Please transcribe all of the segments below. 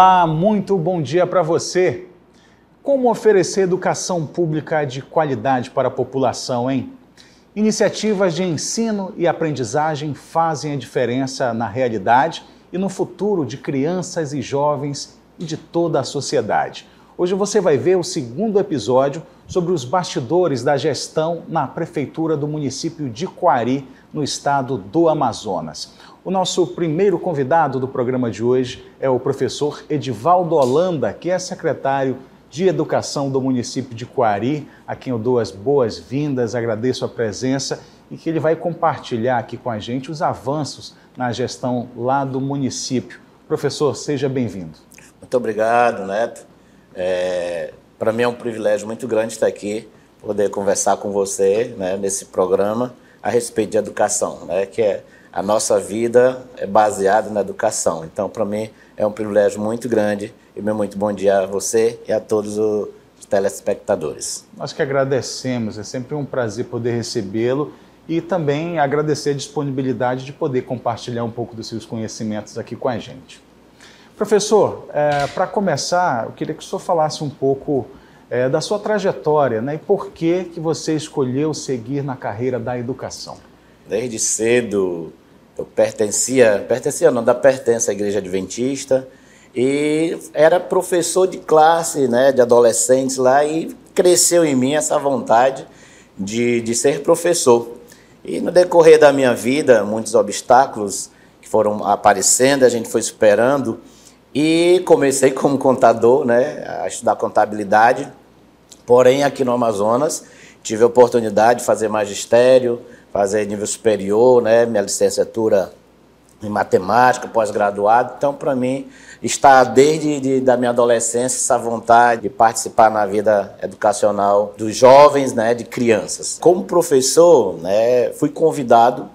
Olá, muito bom dia para você. Como oferecer educação pública de qualidade para a população, hein? Iniciativas de ensino e aprendizagem fazem a diferença na realidade e no futuro de crianças e jovens e de toda a sociedade. Hoje você vai ver o segundo episódio sobre os bastidores da gestão na prefeitura do município de Coari, no estado do Amazonas. O nosso primeiro convidado do programa de hoje é o professor Edivaldo Holanda, que é secretário de Educação do município de Coari, a quem eu dou as boas-vindas, agradeço a presença e que ele vai compartilhar aqui com a gente os avanços na gestão lá do município. Professor, seja bem-vindo. Muito obrigado, Neto. É, Para mim é um privilégio muito grande estar aqui, poder conversar com você né, nesse programa a respeito de educação, né, que é a nossa vida é baseada na educação. Então, para mim é um privilégio muito grande e meu muito bom dia a você e a todos os telespectadores. Nós que agradecemos, é sempre um prazer poder recebê-lo e também agradecer a disponibilidade de poder compartilhar um pouco dos seus conhecimentos aqui com a gente. Professor, é, para começar, eu queria que o senhor falasse um pouco é, da sua trajetória né, e por que, que você escolheu seguir na carreira da educação. Desde cedo eu pertencia, pertencia não, da pertença à igreja adventista e era professor de classe, né, de adolescentes lá e cresceu em mim essa vontade de, de ser professor. E no decorrer da minha vida, muitos obstáculos que foram aparecendo, a gente foi superando e comecei como contador, né, a estudar contabilidade. Porém, aqui no Amazonas, tive a oportunidade de fazer magistério, fazer nível superior, né, minha licenciatura em matemática, pós-graduado. Então, para mim, está desde de, da minha adolescência essa vontade de participar na vida educacional dos jovens, né, de crianças. Como professor, né, fui convidado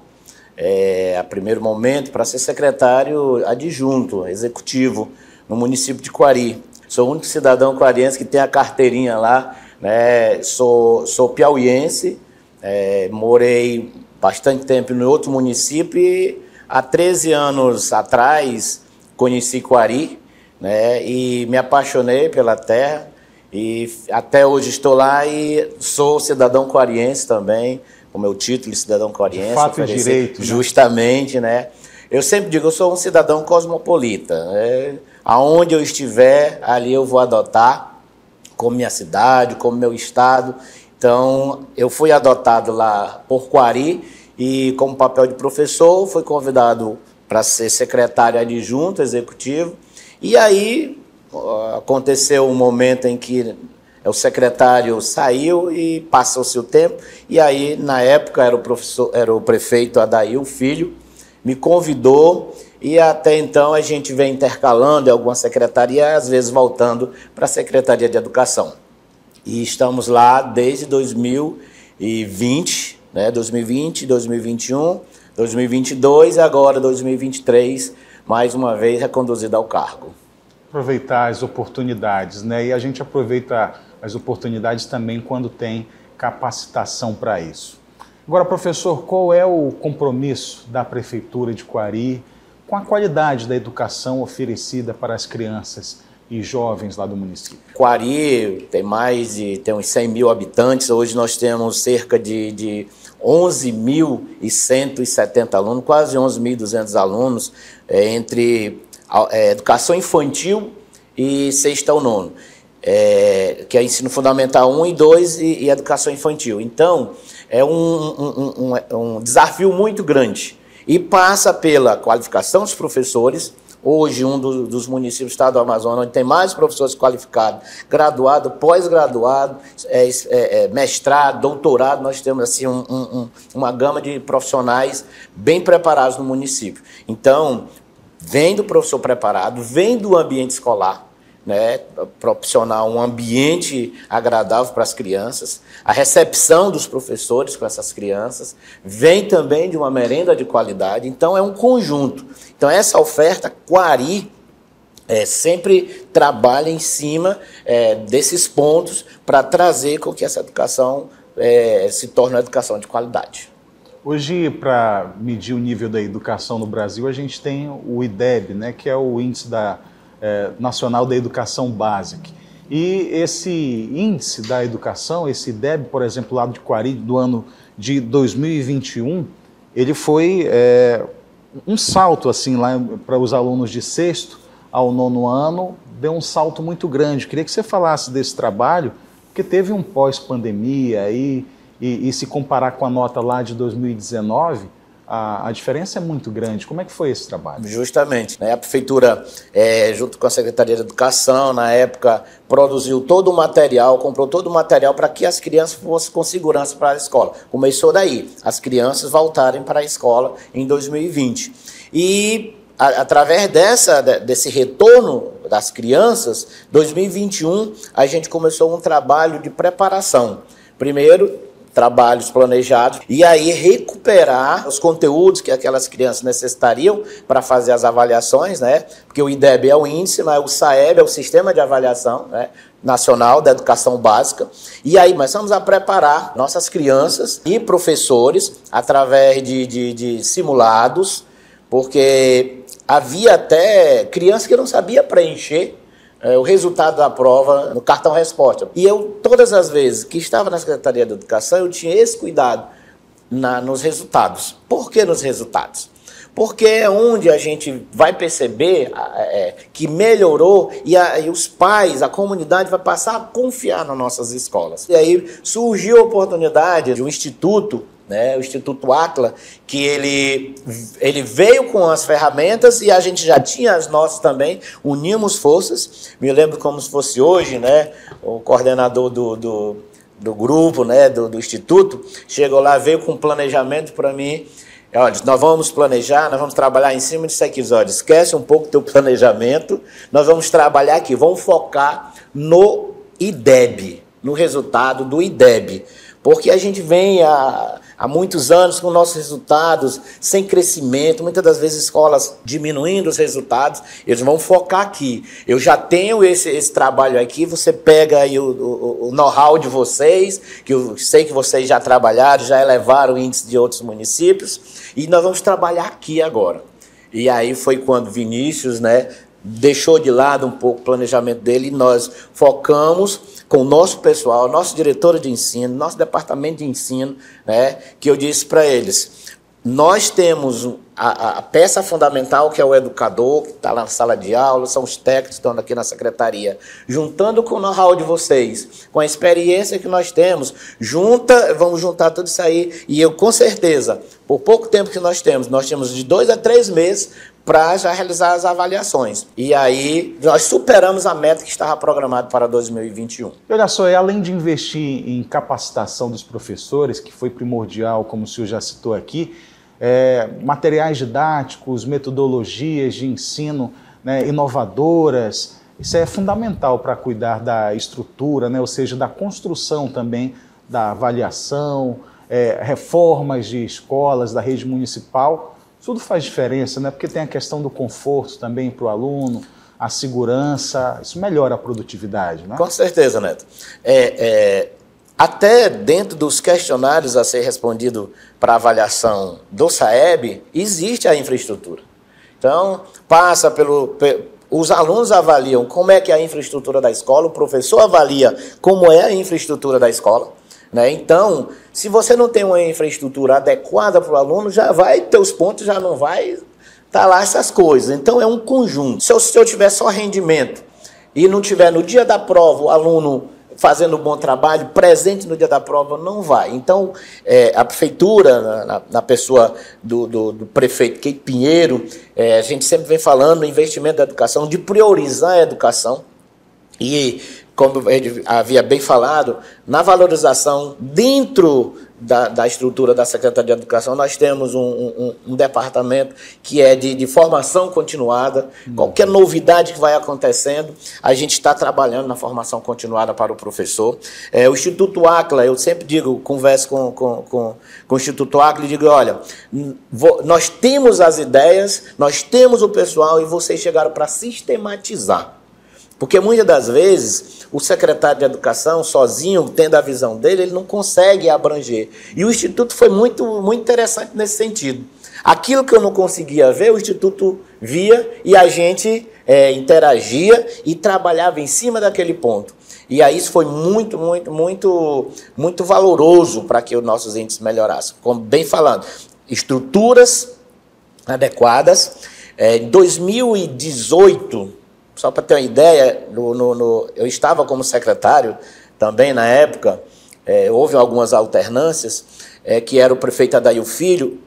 é, a primeiro momento para ser secretário adjunto, executivo, no município de Coari. Sou o único cidadão coariense que tem a carteirinha lá, né? sou, sou piauiense, é, morei bastante tempo em outro município e há 13 anos atrás conheci Coari né? e me apaixonei pela terra e até hoje estou lá e sou cidadão coariense também, o meu título de cidadão coreense. Fato e direito. Né? Justamente, né? né? Eu sempre digo, eu sou um cidadão cosmopolita. Né? Aonde eu estiver, ali eu vou adotar como minha cidade, como meu estado. Então, eu fui adotado lá por Quari e, como papel de professor, fui convidado para ser secretário adjunto executivo. E aí aconteceu um momento em que o secretário saiu e passou-se o tempo, e aí, na época, era o, professor, era o prefeito Adail Filho, me convidou, e até então a gente vem intercalando em alguma secretaria, às vezes voltando para a Secretaria de Educação. E estamos lá desde 2020, né, 2020, 2021, 2022 e agora 2023, mais uma vez reconduzido ao cargo. Aproveitar as oportunidades, né? E a gente aproveita as oportunidades também quando tem capacitação para isso. Agora, professor, qual é o compromisso da Prefeitura de Coari com a qualidade da educação oferecida para as crianças e jovens lá do município? Coari tem mais de tem uns 100 mil habitantes, hoje nós temos cerca de, de 11.170 alunos, quase 11.200 alunos, é, entre é, educação infantil e sexta ao nono é, que é ensino fundamental 1 e 2 e, e educação infantil. Então, é um, um, um, um, desafio muito grande e passa pela qualificação dos professores. Hoje, um do, dos municípios do estado do Amazonas, onde tem mais professores qualificados, graduado, pós-graduado, é, é, é, mestrado, doutorado, nós temos assim uma gama de profissionais bem preparados no município. Então, vem do professor preparado, vem do ambiente escolar, né, proporcionar um ambiente agradável para as crianças, a recepção dos professores com essas crianças, vem também de uma merenda de qualidade, então é um conjunto. Então essa oferta, Quari, é, sempre trabalha em cima é, desses pontos para trazer com que essa educação é, se torne uma educação de qualidade. Hoje, para medir o nível da educação no Brasil, a gente tem o IDEB, né, que é o índice da é, Nacional da Educação Básica. E esse índice da educação, esse IDEB, por exemplo, lá de Quari, do ano de 2021, ele foi é, um salto assim lá para os alunos de sexto ao nono ano, deu um salto muito grande. Queria que você falasse desse trabalho, porque teve um pós-pandemia e, e, e se comparar com a nota lá de 2019, a, a, diferença é muito grande. Como é que foi esse trabalho? Justamente. Né? A prefeitura, é, junto com a Secretaria de Educação, na época, produziu todo o material, comprou todo o material para que as crianças fossem com segurança para a escola. Começou daí, as crianças voltarem para a escola em 2020. E a, através dessa, desse retorno das crianças, 2021, a gente começou um trabalho de preparação. Primeiro, trabalhos planejados e aí recuperar os conteúdos que aquelas crianças necessitariam para fazer as avaliações, né? Porque o IDEB é o índice, mas o SAEB é o Sistema de Avaliação né? Nacional da Educação Básica. E aí vamos a preparar nossas crianças e professores através de, de, de simulados, porque havia até crianças que não sabia preencher é, o resultado da prova no cartão resposta. E eu, todas as vezes que estava na Secretaria de Educação, eu tinha esse cuidado na, nos resultados. Por que nos resultados? Porque é onde a gente vai perceber é, que melhorou e, a, e, os pais, a comunidade vai passar a confiar nas nossas escolas. E aí surgiu a oportunidade de um instituto né, o Instituto Atla, que ele, ele veio com as ferramentas e a gente já tinha as nossas também, unimos forças. Me lembro como se fosse hoje, né, o coordenador do, do, do grupo, né, do, do Instituto, chegou lá, veio com um planejamento para mim. Olha, nós vamos planejar, nós vamos trabalhar em cima disso aqui. Olha, esquece um pouco teu planejamento, nós vamos trabalhar aqui, vamos focar no IDEB, no resultado do IDEB. Porque a gente vem a, há muitos anos com nossos resultados sem crescimento, muitas das vezes escolas diminuindo os resultados, eles vão focar aqui. Eu já tenho esse, esse trabalho aqui, você pega aí o, o, o know-how de vocês, que eu sei que vocês já trabalharam, já elevaram o índice de outros municípios, e nós vamos trabalhar aqui agora. E aí foi quando Vinícius, né, deixou de lado um pouco o planejamento dele e nós focamos com o nosso pessoal, nosso diretor de ensino, nosso departamento de ensino, né, que eu disse para eles, nós temos a, a, peça fundamental, que é o educador, que está na sala de aula, são os técnicos que estão aqui na secretaria, juntando com o know-how de vocês, com a experiência que nós temos, junta, vamos juntar tudo isso aí, e eu com certeza, por pouco tempo que nós temos, nós temos de dois a três meses para já realizar as avaliações. E aí nós superamos a meta que estava programada para 2021. Olha só, e além de investir em capacitação dos professores, que foi primordial, como o senhor já citou aqui, é, materiais didáticos, metodologias de ensino né, inovadoras, isso é fundamental para cuidar da estrutura, né, ou seja, da construção também da avaliação, é, reformas de escolas da rede municipal tudo faz diferença, né? Porque tem a questão do conforto também para o aluno, a segurança, isso melhora a produtividade, né? Com certeza, Neto. É, é, até dentro dos questionários a ser respondido para avaliação do SAEB, existe a infraestrutura. Então, passa pelo, os alunos avaliam como é que é a infraestrutura da escola, o professor avalia como é a infraestrutura da escola. Né? Então, se você não tem uma infraestrutura adequada para o aluno, já vai, teus pontos já não vai estar tá lá essas coisas. Então, é um conjunto. Se eu, se eu tiver só rendimento e não tiver no dia da prova o aluno fazendo um bom trabalho, presente no dia da prova, não vai. Então, é, a prefeitura, na, na pessoa do, do, do, prefeito Kate Pinheiro, é, a gente sempre vem falando investimento da educação, de priorizar a educação. E como ele havia bem falado, na valorização dentro da, da estrutura da Secretaria de Educação, nós temos um, um, um departamento que é de, de formação continuada. Hum. Qualquer novidade que vai acontecendo, a gente está trabalhando na formação continuada para o professor. É, o Instituto Acla, eu sempre digo, converso com, com, com, com o Instituto Acla e digo, olha, vou, nós temos as ideias, nós temos o pessoal e vocês chegaram para sistematizar. Porque muitas das vezes o secretário de educação, sozinho, tendo a visão dele, ele não consegue abranger. E o Instituto foi muito, muito interessante nesse sentido. Aquilo que eu não conseguia ver, o Instituto via e a gente é, interagia e trabalhava em cima daquele ponto. E aí isso foi muito, muito, muito, muito valoroso para que os nossos índices melhorassem. Como bem falando, estruturas adequadas. É, em 2018, só para ter uma ideia, no, no, no, eu estava como secretário também na época, é, houve algumas alternâncias, é, que era o prefeito Adail Filho,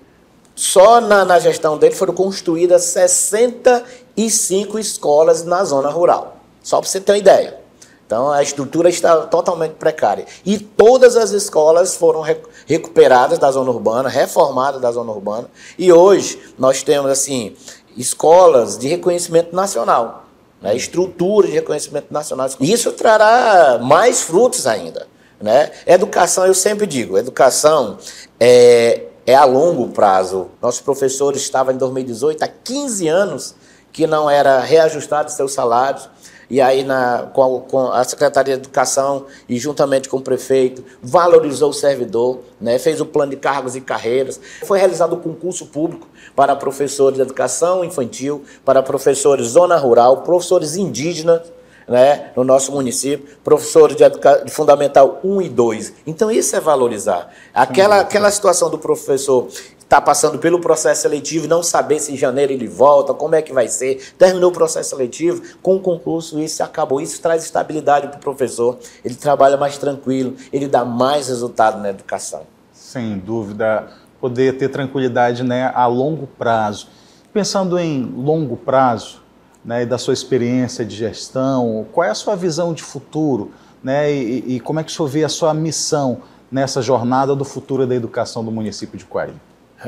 só na, na gestão dele foram construídas 65 escolas na zona rural. Só para você ter uma ideia. Então a estrutura está totalmente precária. E todas as escolas foram recuperadas da zona urbana, reformadas da zona urbana. E hoje nós temos assim escolas de reconhecimento nacional, né? estrutura de reconhecimento nacional. Isso trará mais frutos ainda. Né? Educação, eu sempre digo, educação é, é a longo prazo. Nossos professores estavam em 2018 há 15 anos que não era reajustado seus salários e aí na, com, a, com, a, Secretaria de Educação e juntamente com o prefeito, valorizou o servidor, né, fez o plano de cargos e carreiras. Foi realizado o concurso público para professores de educação infantil, para professores zona rural, professores indígenas, né, no nosso município, professores de, de, Fundamental 1 e 2. Então, isso é valorizar. Aquela, aquela situação do professor está passando pelo processo seletivo não saber se em janeiro ele volta, como é que vai ser. Terminou o processo seletivo, com o concurso isso acabou. Isso traz estabilidade para o professor, ele trabalha mais tranquilo, ele dá mais resultado na educação. Sem dúvida, poder ter tranquilidade né, a longo prazo. Pensando em longo prazo, né, da sua experiência de gestão, qual é a sua visão de futuro né, e, e como é que o senhor vê a sua missão nessa jornada do futuro da educação do município de Coari?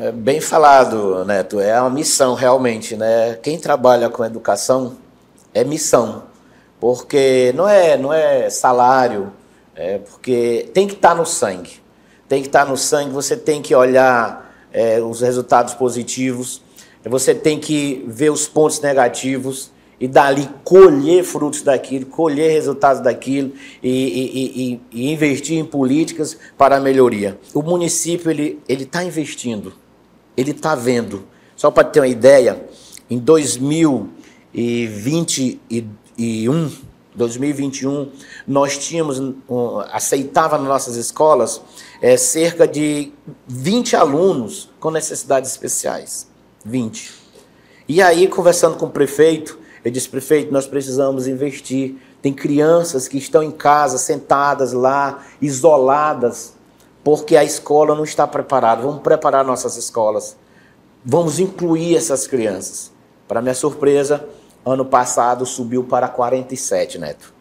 É bem falado, Neto. É uma missão realmente, né? Quem trabalha com educação é missão, porque não é não é salário, é porque tem que estar tá no sangue. Tem que estar tá no sangue. Você tem que olhar é, os resultados positivos. Você tem que ver os pontos negativos e dali colher frutos daquilo, colher resultados daquilo e, e, e, e investir em políticas para a melhoria. O município ele ele está investindo, ele está vendo. Só para ter uma ideia, em 2021, 2021 nós tínhamos aceitava nas nossas escolas é, cerca de 20 alunos com necessidades especiais, 20. E aí conversando com o prefeito eu disse, prefeito, nós precisamos investir. Tem crianças que estão em casa, sentadas lá, isoladas, porque a escola não está preparada. Vamos preparar nossas escolas. Vamos incluir essas crianças. Para minha surpresa, ano passado subiu para 47, Neto.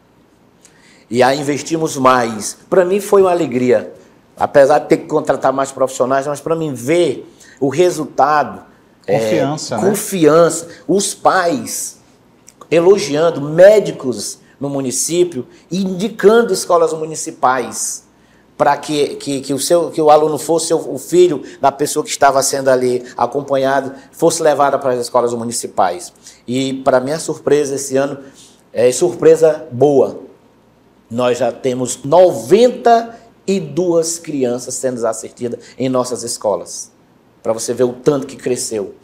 E aí investimos mais. Para mim foi uma alegria. Apesar de ter que contratar mais profissionais, mas para mim ver o resultado. Confiança, é, né? Confiança. Os pais elogiando médicos no município e indicando escolas municipais para que, que, que, o seu, que o aluno fosse o filho da pessoa que estava sendo ali acompanhado, fosse levado para as escolas municipais. E, para minha surpresa, esse ano, é surpresa boa, nós já temos 92 crianças sendo assistidas em nossas escolas. Para você ver o tanto que cresceu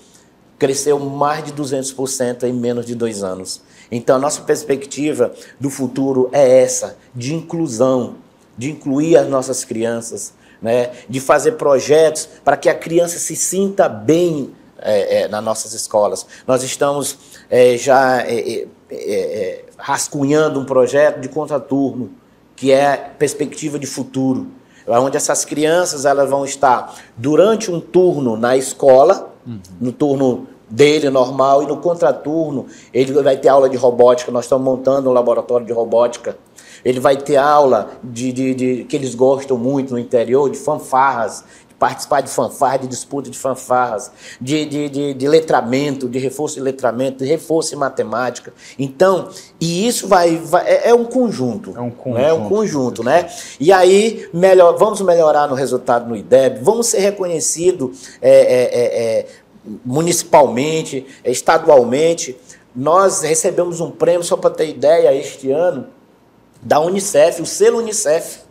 cresceu mais de 200% em menos de dois anos. Então, a nossa perspectiva do futuro é essa, de inclusão, de incluir as nossas crianças, né? de fazer projetos para que a criança se sinta bem é, é, nas nossas escolas. Nós estamos é, já é, é, é, rascunhando um projeto de contraturno, que é perspectiva de futuro, onde essas crianças elas vão estar durante um turno na escola, uhum. no turno dele normal e no contraturno ele vai ter aula de robótica. Nós estamos montando um laboratório de robótica. Ele vai ter aula de, de, de que eles gostam muito no interior de fanfarras, de participar de fanfarras, de disputa de fanfarras, de, de, de, de letramento, de reforço de letramento, de reforço em matemática. Então, e isso vai, vai é, é, um conjunto. É um conjunto. Né? É um conjunto, né? E aí melhor, vamos melhorar no resultado no IDEB, vamos ser reconhecidos é, é, é, é municipalmente, estadualmente. Nós recebemos um prêmio, só para ter ideia, este ano, da Unicef, o selo Unicef.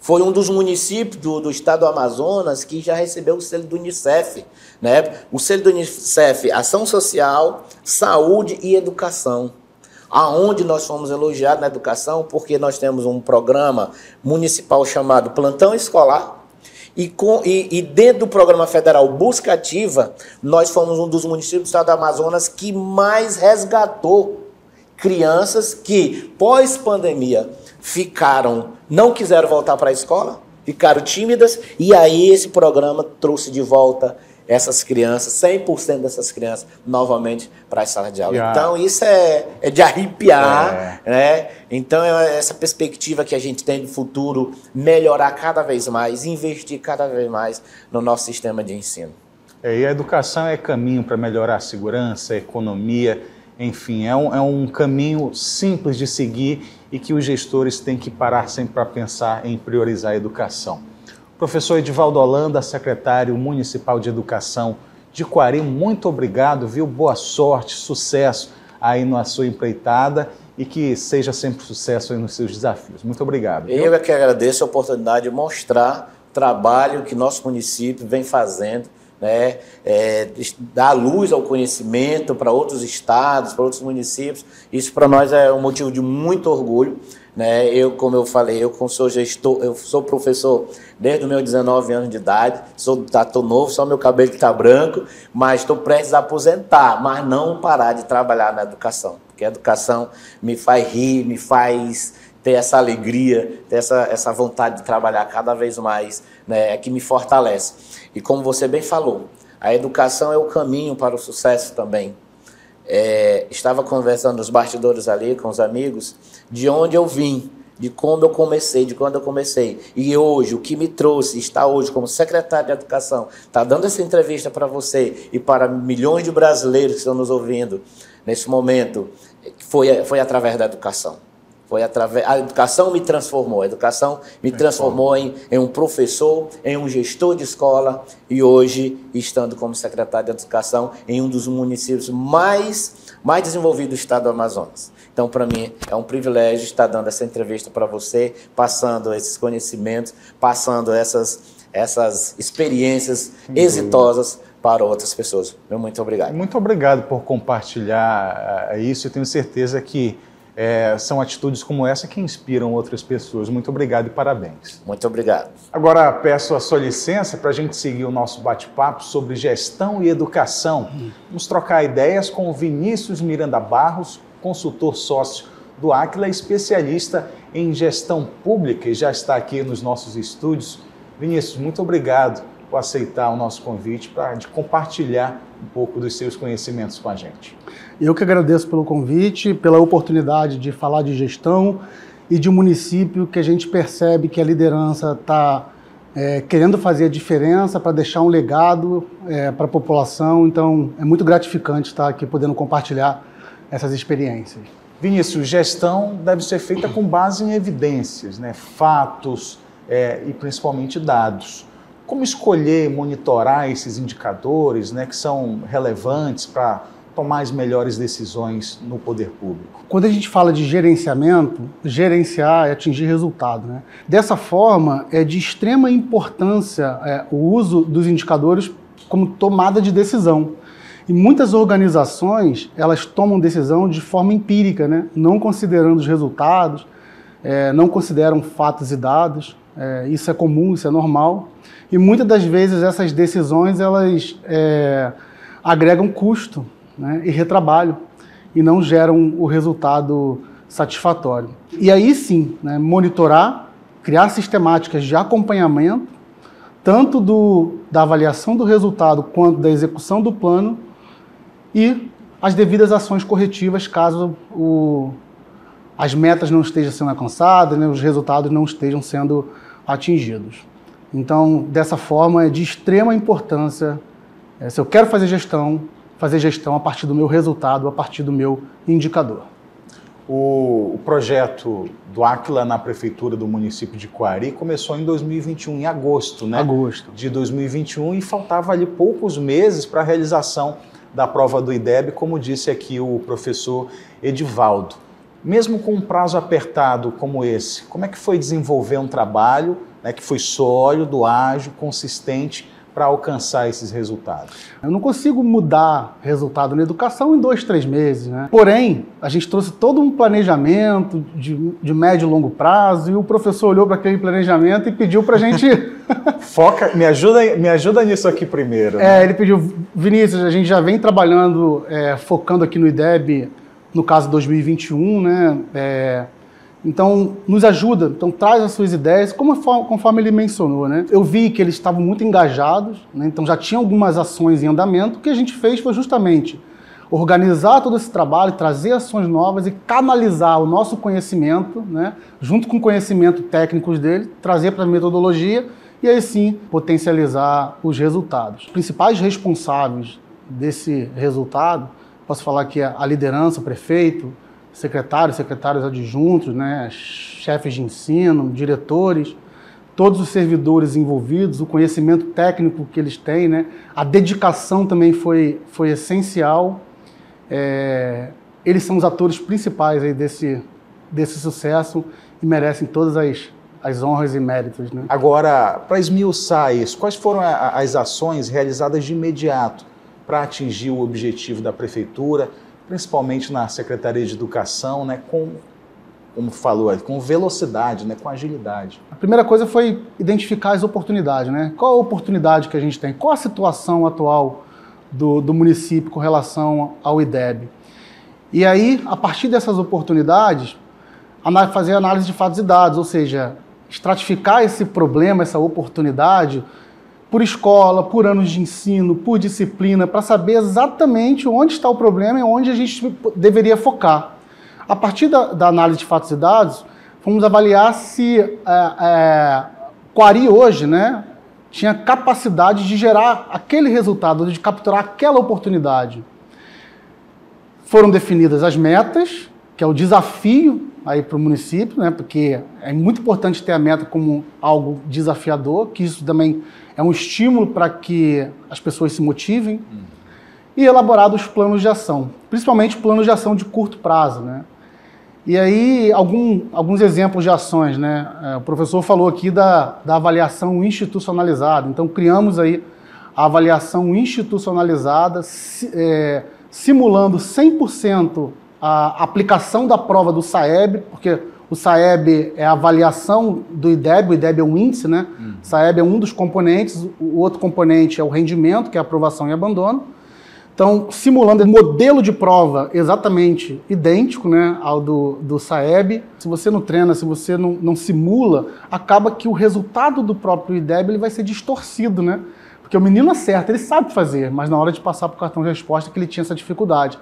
foi um dos municípios do, do, estado do Amazonas que já recebeu o selo do Unicef. Né? O selo do Unicef, Ação Social, Saúde e Educação. Aonde nós fomos elogiados na educação, porque nós temos um programa municipal chamado Plantão Escolar, e, com, e, e, dentro do programa federal Busca Ativa, nós fomos um dos municípios do estado do Amazonas que mais resgatou crianças que, pós-pandemia, ficaram, não quiseram voltar para a escola, ficaram tímidas, e aí esse programa trouxe de volta essas crianças, 100% dessas crianças, novamente para as salas de aula. Yeah. Então, isso é, é de arrepiar, é. né? Então, é essa perspectiva que a gente tem do futuro, melhorar cada vez mais, investir cada vez mais no nosso sistema de ensino. É, e a educação é caminho para melhorar a segurança, a economia, enfim, é um, é um caminho simples de seguir e que os gestores têm que parar sempre para pensar em priorizar a educação. Professor Edivaldo Holanda, secretário municipal de Educação de Quari, muito obrigado, viu? Boa sorte, sucesso aí na sua empreitada e que seja sempre sucesso nos seus desafios. Muito obrigado. Viu? Eu é que agradeço a oportunidade de mostrar o trabalho que nosso município vem fazendo né, é, dar luz ao conhecimento para outros estados, para outros municípios. Isso para nós é um motivo de muito orgulho. Né? Eu, como eu falei, eu sou gestor, eu sou professor desde os meus 19 anos de idade, sou tá, novo, só meu cabelo está branco, mas estou prestes a aposentar, mas não parar de trabalhar na educação, porque a educação me faz rir, me faz ter essa alegria, ter essa, essa vontade de trabalhar cada vez mais, né, é que me fortalece. E como você bem falou, a educação é o caminho para o sucesso também. É, estava conversando nos bastidores ali com os amigos de onde eu vim, de como eu comecei, de quando eu comecei. E hoje, o que me trouxe, está hoje como secretário de Educação, está dando essa entrevista para você e para milhões de brasileiros que estão nos ouvindo nesse momento, foi, foi através da educação. Foi através, a educação me transformou, a educação me transformou em, em, um professor, em um gestor de escola e hoje, estando como secretário de Educação em um dos municípios mais, mais desenvolvidos do estado do Amazonas. Então, para mim, é um privilégio estar dando essa entrevista para você, passando esses conhecimentos, passando essas, essas experiências uhum. exitosas para outras pessoas. Muito obrigado. Muito obrigado por compartilhar uh, isso. Eu tenho certeza que é, são atitudes como essa que inspiram outras pessoas. Muito obrigado e parabéns. Muito obrigado. Agora peço a sua licença para a gente seguir o nosso bate-papo sobre gestão e educação. Vamos trocar ideias com o Vinícius Miranda Barros, consultor sócio do Aquila, especialista em gestão pública e já está aqui nos nossos estúdios. Vinícius, muito obrigado por aceitar o nosso convite para compartilhar um pouco dos seus conhecimentos com a gente. Eu que agradeço pelo convite, pela oportunidade de falar de gestão e de um município que a gente percebe que a liderança está é, querendo fazer a diferença para deixar um legado é, para a população. Então, é muito gratificante estar aqui podendo compartilhar essas experiências. Vinícius, gestão deve ser feita com base em evidências, né? fatos é, e principalmente dados. Como escolher monitorar esses indicadores né, que são relevantes para tomar as melhores decisões no poder público? Quando a gente fala de gerenciamento, gerenciar é atingir resultado. Né? Dessa forma, é de extrema importância é, o uso dos indicadores como tomada de decisão. E muitas organizações elas tomam decisão de forma empírica, né? não considerando os resultados, é, não consideram fatos e dados. É, isso é comum, isso é normal. E muitas das vezes essas decisões elas é, agregam custo né, e retrabalho e não geram o resultado satisfatório. E aí sim, né, monitorar, criar sistemáticas de acompanhamento, tanto do, da avaliação do resultado quanto da execução do plano e as devidas ações corretivas caso o, as metas não estejam sendo alcançadas, né, os resultados não estejam sendo atingidos. Então, dessa forma, é de extrema importância, é, se eu quero fazer gestão, fazer gestão a partir do meu resultado, a partir do meu indicador. O, o projeto do Aquila na prefeitura do município de Coari começou em 2021, em agosto, né? Agosto. De 2021 e faltava ali poucos meses para a realização da prova do IDEB, como disse aqui o professor Edivaldo. Mesmo com um prazo apertado como esse, como é que foi desenvolver um trabalho né, que foi sólido, ágil, consistente para alcançar esses resultados? Eu não consigo mudar resultado na educação em dois, três meses, né? Porém, a gente trouxe todo um planejamento de, de médio e longo prazo e o professor olhou para aquele planejamento e pediu para a gente... Foca, me ajuda, me ajuda nisso aqui primeiro. Né? É, ele pediu, Vinícius, a gente já vem trabalhando, é, focando aqui no IDEB, no caso 2021, né? É, então, nos ajuda, então traz as suas ideias, como, conforme ele mencionou, né? Eu vi que eles estavam muito engajados, né? então já tinha algumas ações em andamento. O que a gente fez foi justamente organizar todo esse trabalho, trazer ações novas e canalizar o nosso conhecimento, né? junto com o conhecimento técnicos dele, trazer para a metodologia e aí sim potencializar os resultados. Os principais responsáveis desse resultado, posso falar que a liderança, o prefeito, secretários, secretários adjuntos, né, chefes de ensino, diretores, todos os servidores envolvidos, o conhecimento técnico que eles têm, né, a dedicação também foi, foi essencial. É, eles são os atores principais aí desse, desse sucesso e merecem todas as, as honras e méritos. Né? Agora, para esmiuçar isso, quais foram as ações realizadas de imediato para atingir o objetivo da prefeitura? principalmente na Secretaria de Educação, né, com, como falou, com velocidade, né, com agilidade. A primeira coisa foi identificar as oportunidades. Né? Qual a oportunidade que a gente tem? Qual a situação atual do, do município com relação ao IDEB? E aí, a partir dessas oportunidades, fazer análise de fatos e dados, ou seja, estratificar esse problema, essa oportunidade, por escola, por anos de ensino, por disciplina, para saber exatamente onde está o problema e onde a gente deveria focar. A partir da, da análise de fatos e dados, fomos avaliar se é, é, Quari hoje né, tinha capacidade de gerar aquele resultado, de capturar aquela oportunidade. Foram definidas as metas, que é o desafio aí para o município, né, porque é muito importante ter a meta como algo desafiador, que isso também é um estímulo para que as pessoas se motivem, uhum. e elaborado os planos de ação, principalmente planos de ação de curto prazo. Né? E aí, algum, alguns exemplos de ações. Né? É, o professor falou aqui da, da avaliação institucionalizada, então criamos aí a avaliação institucionalizada, é, simulando 100% a aplicação da prova do SAEB, porque o SAEB é a avaliação do IDEB, o IDEB é um índice, né? Uhum. O SAEB é um dos componentes, o outro componente é o rendimento, que é aprovação e abandono. Então, simulando um modelo de prova exatamente idêntico né, ao do, do SAEB, se você não treina, se você não, não simula, acaba que o resultado do próprio IDEB ele vai ser distorcido, né? Porque o menino acerta, ele sabe fazer, mas na hora de passar para o cartão de resposta que ele tinha essa dificuldade.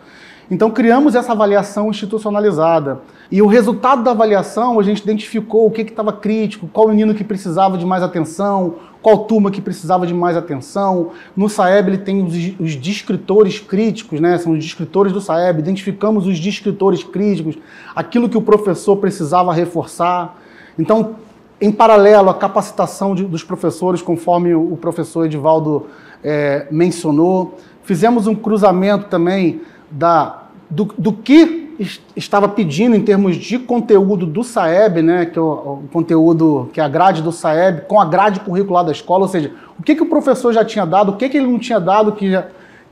Então criamos essa avaliação institucionalizada. E o resultado da avaliação, a gente identificou o que estava crítico, qual menino que precisava de mais atenção, qual turma que precisava de mais atenção. No SAEB ele tem os, os descritores críticos, né? são os descritores do SAEB, identificamos os descritores críticos, aquilo que o professor precisava reforçar. Então, em paralelo, a capacitação de, dos professores, conforme o, o professor Edivaldo é, mencionou. Fizemos um cruzamento também da, do, do que estava pedindo em termos de conteúdo do SAEB, né, que é o, o, conteúdo, que é a grade do SAEB, com a grade curricular da escola, ou seja, o que, que o professor já tinha dado, o que, que ele não tinha dado que,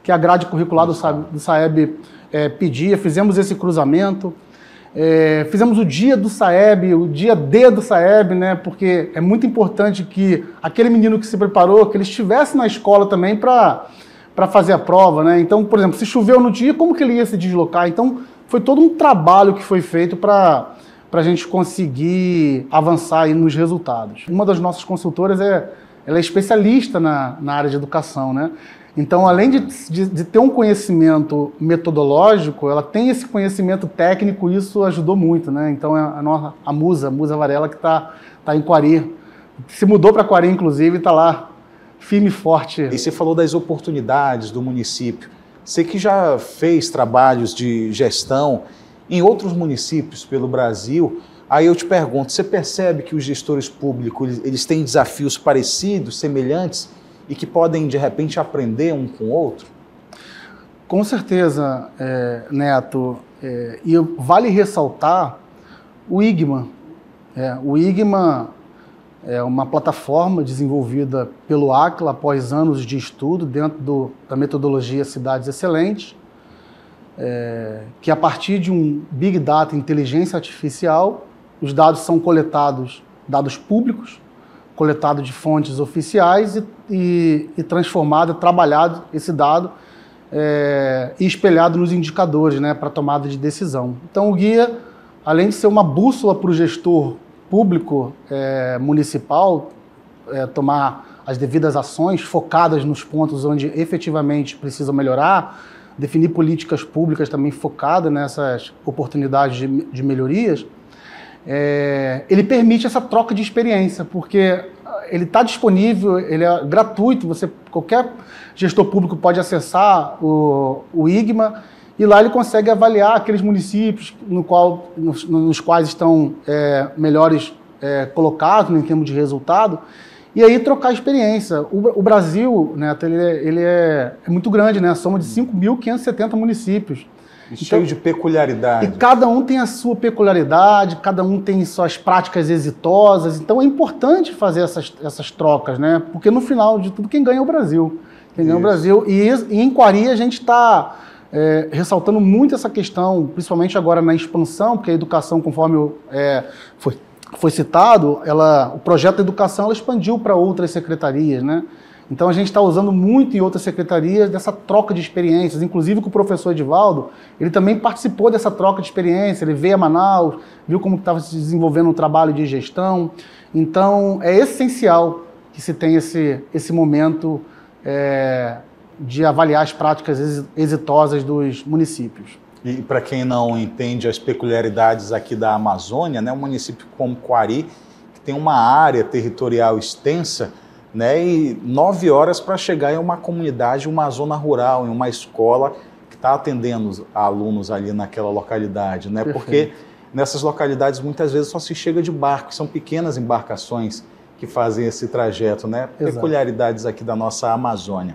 que a grade curricular do SAEB, do SAEB é, pedia, fizemos esse cruzamento, é, fizemos o dia do SAEB, o dia D do SAEB, né, porque é muito importante que aquele menino que se preparou, que ele estivesse na escola também para fazer a prova, né? Então, por exemplo, se choveu no dia, como que ele ia se deslocar? Então, foi todo um trabalho que foi feito para para a gente conseguir avançar aí nos resultados. Uma das nossas consultoras é, ela é especialista na, na área de educação, né? Então, além de, de, de, ter um conhecimento metodológico, ela tem esse conhecimento técnico e isso ajudou muito, né? Então, é a, nossa, a Musa, a Musa Varela, que está tá em Quari. Se mudou para Quari, inclusive, e está lá firme e forte. E você falou das oportunidades do município. Você que já fez trabalhos de gestão em outros municípios pelo Brasil, aí eu te pergunto, você percebe que os gestores públicos eles têm desafios parecidos, semelhantes e que podem de repente aprender um com o outro? Com certeza, é, Neto. É, e vale ressaltar o IGMA. É, o IGMA é uma plataforma desenvolvida pelo ACLA após anos de estudo dentro do, da metodologia Cidades Excelentes, é, que a partir de um Big Data, inteligência artificial, os dados são coletados, dados públicos, coletados de fontes oficiais e, e, e transformado, trabalhado esse dado é, e espelhado nos indicadores né, para tomada de decisão. Então, o guia, além de ser uma bússola para o gestor público é, municipal é, tomar as devidas ações focadas nos pontos onde efetivamente precisa melhorar, definir políticas públicas também focadas nessas oportunidades de, de melhorias, é, ele permite essa troca de experiência, porque ele está disponível, ele é gratuito, você qualquer gestor público pode acessar o, o IGMA e lá ele consegue avaliar aqueles municípios no qual, nos, nos quais estão é, melhores é, colocados né, em termos de resultado e aí trocar experiência. O, o Brasil, né, ele, é, ele é, muito grande, né? Soma de 5.570 municípios. E então, cheio de peculiaridade. E cada um tem a sua peculiaridade, cada um tem suas práticas exitosas. Então é importante fazer essas, essas trocas, né? Porque no final de tudo, quem ganha é o Brasil. Quem ganha é o Brasil. E, e em Quari a gente está é, ressaltando muito essa questão, principalmente agora na expansão, porque a educação, conforme é, foi, foi citado, ela, o projeto de educação ela expandiu para outras secretarias, né? Então a gente está usando muito em outras secretarias dessa troca de experiências, inclusive com o professor Edivaldo, ele também participou dessa troca de experiência, ele veio a Manaus, viu como estava se desenvolvendo um trabalho de gestão. Então é essencial que se tenha esse, esse momento é, de avaliar as práticas exitosas dos municípios. E para quem não entende as peculiaridades aqui da Amazônia, né, um município como Quari, que tem uma área territorial extensa, né, e nove horas para chegar em uma comunidade, uma zona rural, em uma escola que está atendendo alunos ali naquela localidade, né, porque nessas localidades muitas vezes só se chega de barco, são pequenas embarcações que fazem esse trajeto, né, Exato. peculiaridades aqui da nossa Amazônia.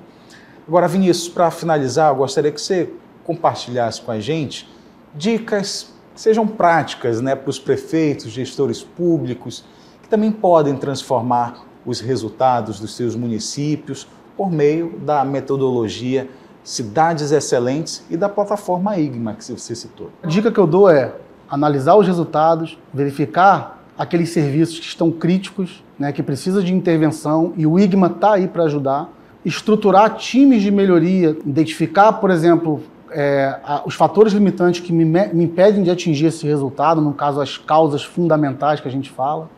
Agora, Vinícius, para finalizar, eu gostaria que você compartilhasse com a gente dicas que sejam práticas né, para os prefeitos, gestores públicos, que também podem transformar os resultados dos seus municípios por meio da metodologia Cidades Excelentes e da plataforma IGMA que você citou. A dica que eu dou é analisar os resultados, verificar aqueles serviços que estão críticos, né, que precisam de intervenção e o IGMA está aí para ajudar estruturar times de melhoria, identificar, por exemplo, é, os fatores limitantes que me, me, impedem de atingir esse resultado, no caso, as causas fundamentais que a gente fala.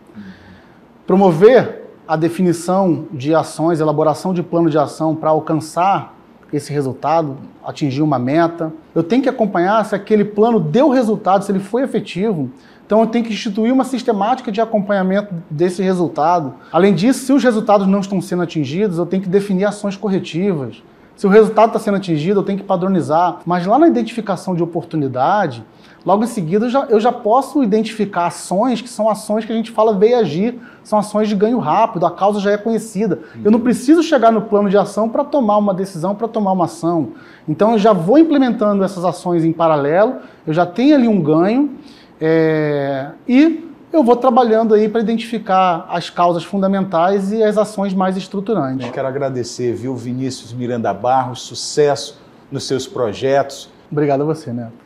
Promover a definição de ações, elaboração de plano de ação para alcançar esse resultado, atingir uma meta. Eu tenho que acompanhar se aquele plano deu resultado, se ele foi efetivo. Então eu tenho que instituir uma sistemática de acompanhamento desse resultado. Além disso, se os resultados não estão sendo atingidos, eu tenho que definir ações corretivas. Se o resultado está sendo atingido, eu tenho que padronizar. Mas lá na identificação de oportunidade, logo em seguida eu já, eu já posso identificar ações que são ações que a gente fala veio agir, são ações de ganho rápido, a causa já é conhecida. Eu não preciso chegar no plano de ação para tomar uma decisão, para tomar uma ação. Então eu já vou implementando essas ações em paralelo, eu já tenho ali um ganho é, e eu vou trabalhando aí para identificar as causas fundamentais e as ações mais estruturantes. Eu quero agradecer, viu, Vinícius Miranda Barros, sucesso nos seus projetos. Obrigado a você, Neto.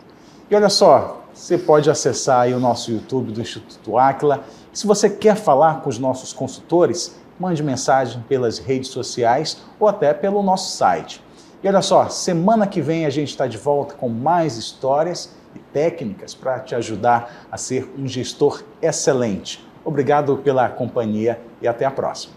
E olha só, você pode acessar aí o nosso YouTube do Instituto Aquila. Se você quer falar com os nossos consultores, mande mensagem pelas redes sociais ou até pelo nosso site. E olha só, semana que vem a gente está de volta com mais histórias e técnicas para te ajudar a ser um gestor excelente. Obrigado pela companhia e até a próxima.